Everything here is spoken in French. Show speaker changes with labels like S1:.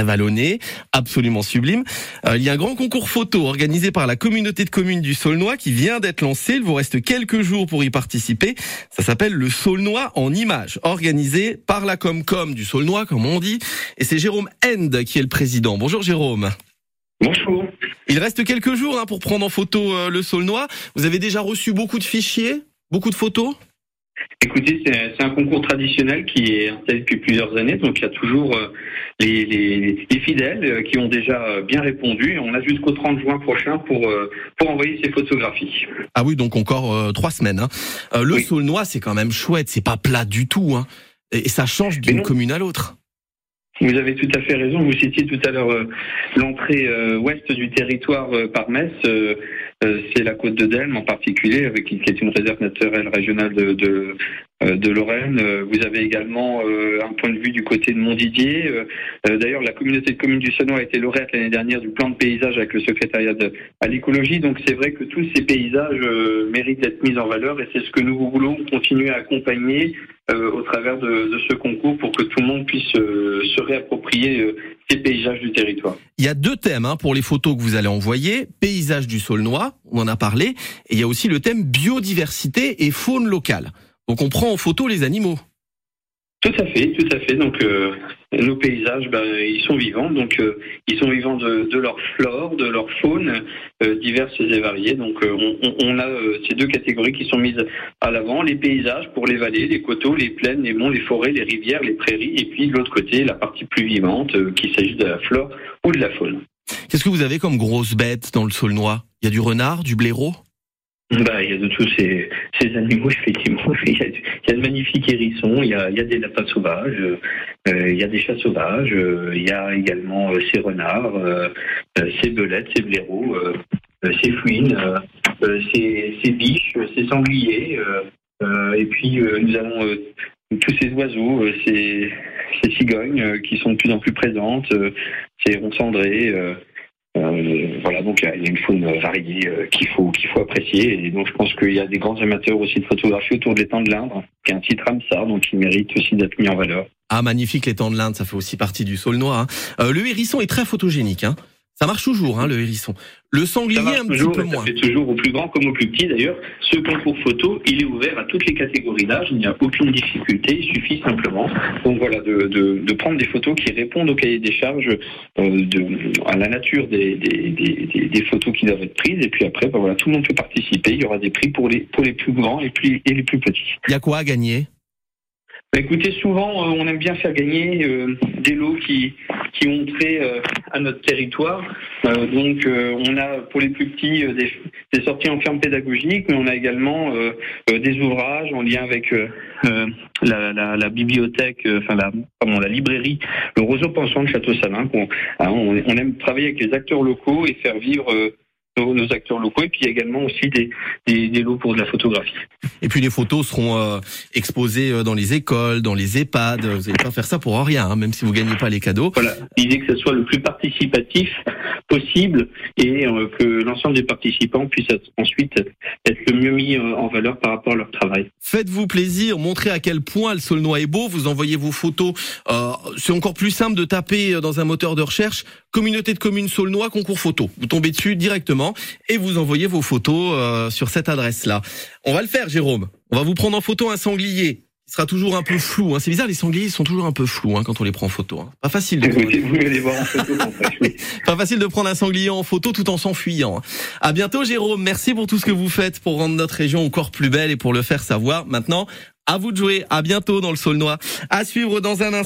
S1: très vallonné, absolument sublime. Euh, il y a un grand concours photo organisé par la communauté de communes du Saulnois qui vient d'être lancé. Il vous reste quelques jours pour y participer. Ça s'appelle le Saulnois en images, organisé par la Comcom du Saulnois, comme on dit. Et c'est Jérôme End qui est le président. Bonjour Jérôme.
S2: Bonjour.
S1: Il reste quelques jours hein, pour prendre en photo euh, le Saulnois. Vous avez déjà reçu beaucoup de fichiers, beaucoup de photos?
S2: Écoutez, c'est un concours traditionnel qui est installé depuis plusieurs années, donc il y a toujours euh, les, les, les fidèles euh, qui ont déjà bien répondu. On a jusqu'au 30 juin prochain pour pour envoyer ces photographies.
S1: Ah oui, donc encore trois semaines. Hein. le oui. Saulnois, c'est quand même chouette, c'est pas plat du tout, hein. et ça change d'une commune à l'autre.
S2: Vous avez tout à fait raison. Vous citiez tout à l'heure euh, l'entrée euh, ouest du territoire euh, par Metz. C'est la côte de Delme en particulier, avec qui est une réserve naturelle régionale de, de Lorraine. Vous avez également un point de vue du côté de Montdidier. D'ailleurs, la communauté de communes du Senois a été lauréate l'année dernière du plan de paysage avec le secrétariat de, à l'écologie. Donc c'est vrai que tous ces paysages méritent d'être mis en valeur et c'est ce que nous voulons continuer à accompagner au travers de, ce concours pour que tout le monde puisse se réapproprier
S1: Il y a deux thèmes hein, pour les photos que vous allez envoyer. Paysage du Saulnois, on en a parlé, et il y a aussi le thème biodiversité et faune locale. Donc on prend en photo les animaux.
S2: Tout à fait, tout à fait. Donc euh, nos paysages, ben, ils sont vivants. Donc euh, ils sont vivants de, de, leur flore, de leur faune euh, diverses et variées. Donc euh, on, on, a euh, ces deux catégories qui sont mises à l'avant les paysages pour les vallées, les coteaux, les plaines, les monts, les forêts, les rivières, les prairies, et puis de l'autre côté la partie plus vivante, euh, qu'il s'agisse de la flore ou de la faune.
S1: Qu'est-ce que vous avez comme grosses bêtes dans le Saulnois? Il y a du renard, du blaireau?
S2: Bah, il y a de tous ces, animaux, effectivement. Il y, a, de magnifiques hérissons, il y a, des lapins sauvages, euh, il y a des chats sauvages, euh, il y a également euh, ces renards, euh, ces belettes, ces blaireaux, ces fouines, ces, ces, biches, ces sangliers. et puis, nous avons tous ces oiseaux, ces, ces cigognes qui sont de plus en plus présentes, ces ronds cendrés. Euh, voilà, donc il y a une faune variée euh, qu'il faut qu'il faut apprécier. Et donc je pense qu'il y a des grands amateurs aussi de photographie autour de l'étang de l'Indre, qui est un titre Ramsar, donc il mérite aussi d'être mis en valeur.
S1: Ah magnifique l'étang de l'Inde, ça fait aussi partie du Saulnois. Hein. Euh, le hérisson est très photogénique. Hein. Ça marche toujours, hein, le hérisson. Le sanglier, un
S2: toujours,
S1: petit peu moins.
S2: Fait toujours au plus grand comme au plus petit. D'ailleurs, ce concours photo, il est ouvert à toutes les catégories d'âge. Il n'y a aucune difficulté. Il suffit simplement, donc voilà, de, de, de prendre des photos qui répondent au cahier des charges, euh, de, à la nature des, des, des, des, photos qui doivent être prises. Et puis après, ben voilà, tout le monde peut participer. Il y aura des prix pour les pour les plus grands et, plus, et les plus petits.
S1: Il y a quoi à gagner?
S2: Écoutez, souvent, euh, on aime bien faire gagner euh, des lots qui, qui ont trait euh, à notre territoire. Euh, donc, euh, on a pour les plus petits des, des, sorties en ferme pédagogique, mais on a également des ouvrages en lien avec la, la, la, bibliothèque, enfin la, pardon, la librairie, le Roseau Pensant de Château-Salin. On, hein, on, on, aime travailler avec les acteurs locaux et faire vivre nos, nos, acteurs locaux et puis également aussi des, des, des, lots pour de la photographie.
S1: Et puis les photos seront euh, exposées dans les écoles, dans les EHPAD. Vous n'allez pas faire ça pour rien, hein, même si vous gagnez pas les cadeaux.
S2: Voilà, l'idée que ce soit le plus participatif possible et euh, que l'ensemble des participants puissent être, ensuite être le mieux mis euh, en valeur par rapport à leur travail.
S1: Faites-vous plaisir, montrez à quel point le Saulnois est beau. Vous envoyez vos photos. Euh, C'est encore plus simple de taper dans un moteur de recherche communauté de communes Saulnois concours photo. Vous tombez dessus directement et vous envoyez vos photos euh, sur cette adresse-là. On va le faire, Jérôme. On va vous prendre en photo un sanglier il sera toujours un peu flou. Hein. C'est bizarre, les sangliers sont toujours un peu flous hein, quand on les prend en photo. Hein. Pas facile de prendre...
S2: vous les voir en photo.
S1: Pas facile de prendre un sanglier en photo tout en s'enfuyant. À bientôt, Jérôme. Merci pour tout ce que vous faites pour rendre notre région encore plus belle et pour le faire savoir. Maintenant, à vous de jouer. À bientôt dans le Saulnois. À suivre dans un instant.